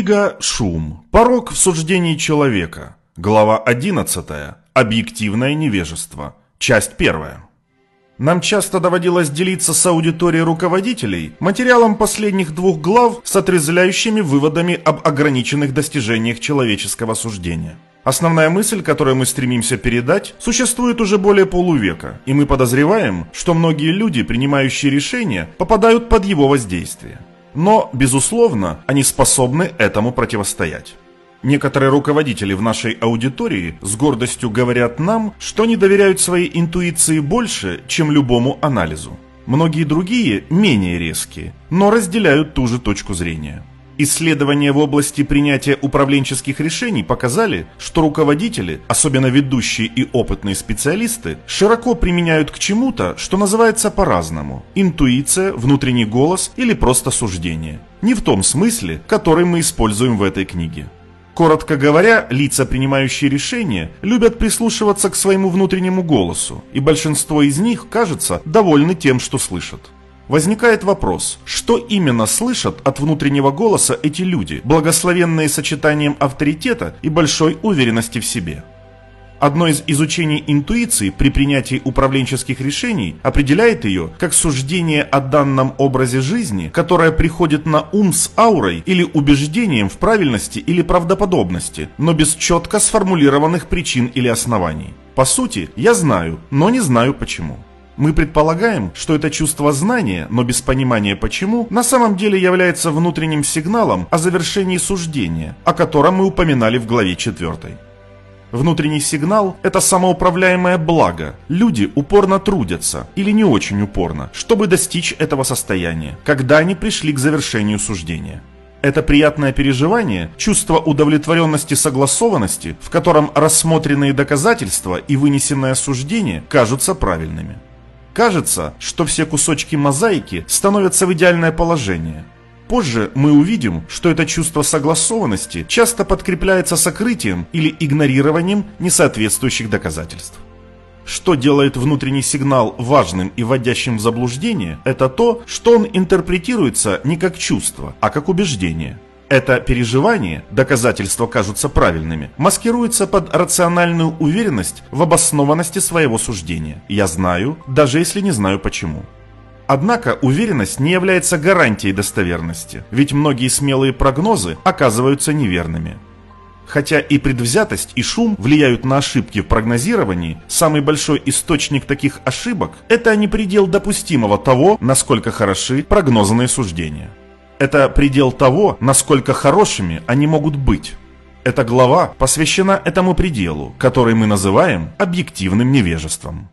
Книга «Шум. Порог в суждении человека». Глава 11. Объективное невежество. Часть 1. Нам часто доводилось делиться с аудиторией руководителей материалом последних двух глав с отрезвляющими выводами об ограниченных достижениях человеческого суждения. Основная мысль, которую мы стремимся передать, существует уже более полувека, и мы подозреваем, что многие люди, принимающие решения, попадают под его воздействие. Но, безусловно, они способны этому противостоять. Некоторые руководители в нашей аудитории с гордостью говорят нам, что они доверяют своей интуиции больше, чем любому анализу. Многие другие менее резкие, но разделяют ту же точку зрения. Исследования в области принятия управленческих решений показали, что руководители, особенно ведущие и опытные специалисты, широко применяют к чему-то, что называется по-разному – интуиция, внутренний голос или просто суждение. Не в том смысле, который мы используем в этой книге. Коротко говоря, лица, принимающие решения, любят прислушиваться к своему внутреннему голосу, и большинство из них, кажется, довольны тем, что слышат. Возникает вопрос, что именно слышат от внутреннего голоса эти люди, благословенные сочетанием авторитета и большой уверенности в себе? Одно из изучений интуиции при принятии управленческих решений определяет ее как суждение о данном образе жизни, которое приходит на ум с аурой или убеждением в правильности или правдоподобности, но без четко сформулированных причин или оснований. По сути, я знаю, но не знаю почему. Мы предполагаем, что это чувство знания, но без понимания почему, на самом деле является внутренним сигналом о завершении суждения, о котором мы упоминали в главе 4. Внутренний сигнал – это самоуправляемое благо. Люди упорно трудятся, или не очень упорно, чтобы достичь этого состояния, когда они пришли к завершению суждения. Это приятное переживание, чувство удовлетворенности согласованности, в котором рассмотренные доказательства и вынесенное суждение кажутся правильными. Кажется, что все кусочки мозаики становятся в идеальное положение. Позже мы увидим, что это чувство согласованности часто подкрепляется сокрытием или игнорированием несоответствующих доказательств. Что делает внутренний сигнал важным и вводящим в заблуждение, это то, что он интерпретируется не как чувство, а как убеждение – это переживание, доказательства кажутся правильными, маскируется под рациональную уверенность в обоснованности своего суждения. Я знаю, даже если не знаю почему. Однако уверенность не является гарантией достоверности, ведь многие смелые прогнозы оказываются неверными. Хотя и предвзятость, и шум влияют на ошибки в прогнозировании, самый большой источник таких ошибок – это не предел допустимого того, насколько хороши прогнозные суждения. Это предел того, насколько хорошими они могут быть. Эта глава посвящена этому пределу, который мы называем объективным невежеством.